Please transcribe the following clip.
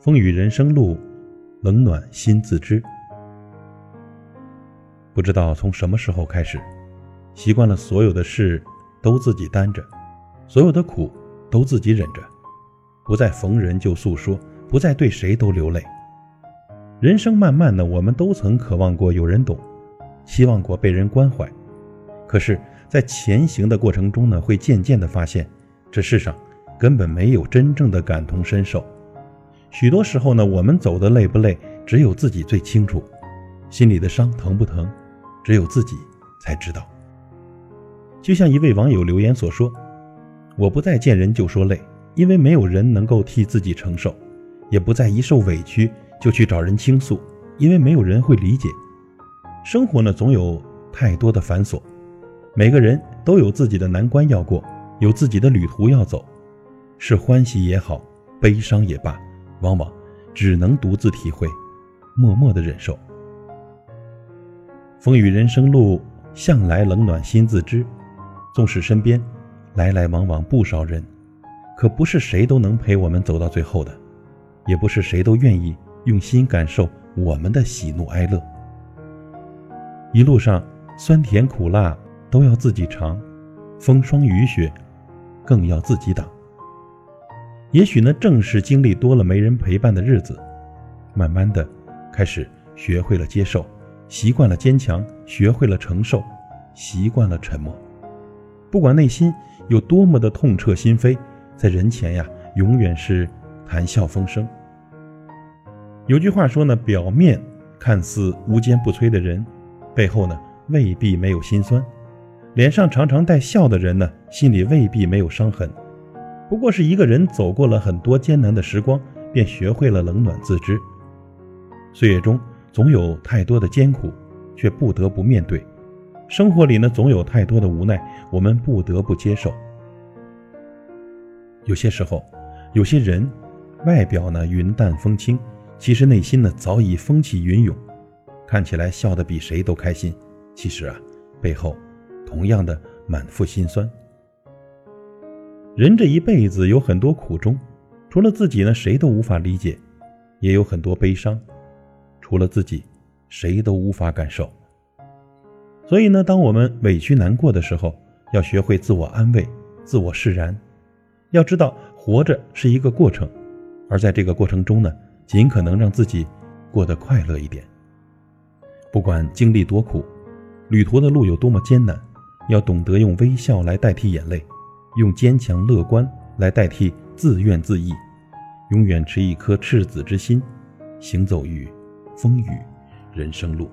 风雨人生路，冷暖心自知。不知道从什么时候开始，习惯了所有的事都自己担着，所有的苦都自己忍着，不再逢人就诉说，不再对谁都流泪。人生漫漫的，我们都曾渴望过有人懂，希望过被人关怀。可是，在前行的过程中呢，会渐渐的发现，这世上根本没有真正的感同身受。许多时候呢，我们走的累不累，只有自己最清楚；心里的伤疼不疼，只有自己才知道。就像一位网友留言所说：“我不再见人就说累，因为没有人能够替自己承受；也不再一受委屈就去找人倾诉，因为没有人会理解。生活呢，总有太多的繁琐，每个人都有自己的难关要过，有自己的旅途要走，是欢喜也好，悲伤也罢。”往往只能独自体会，默默的忍受。风雨人生路，向来冷暖心自知。纵使身边来来往往不少人，可不是谁都能陪我们走到最后的，也不是谁都愿意用心感受我们的喜怒哀乐。一路上酸甜苦辣都要自己尝，风霜雨雪更要自己挡。也许呢，正是经历多了没人陪伴的日子，慢慢的，开始学会了接受，习惯了坚强，学会了承受，习惯了沉默。不管内心有多么的痛彻心扉，在人前呀，永远是谈笑风生。有句话说呢，表面看似无坚不摧的人，背后呢未必没有心酸；脸上常常带笑的人呢，心里未必没有伤痕。不过是一个人走过了很多艰难的时光，便学会了冷暖自知。岁月中总有太多的艰苦，却不得不面对；生活里呢，总有太多的无奈，我们不得不接受。有些时候，有些人外表呢云淡风轻，其实内心呢早已风起云涌，看起来笑得比谁都开心，其实啊，背后同样的满腹心酸。人这一辈子有很多苦衷，除了自己呢，谁都无法理解；也有很多悲伤，除了自己，谁都无法感受。所以呢，当我们委屈难过的时候，要学会自我安慰、自我释然。要知道，活着是一个过程，而在这个过程中呢，尽可能让自己过得快乐一点。不管经历多苦，旅途的路有多么艰难，要懂得用微笑来代替眼泪。用坚强乐观来代替自怨自艾，永远持一颗赤子之心，行走于风雨人生路。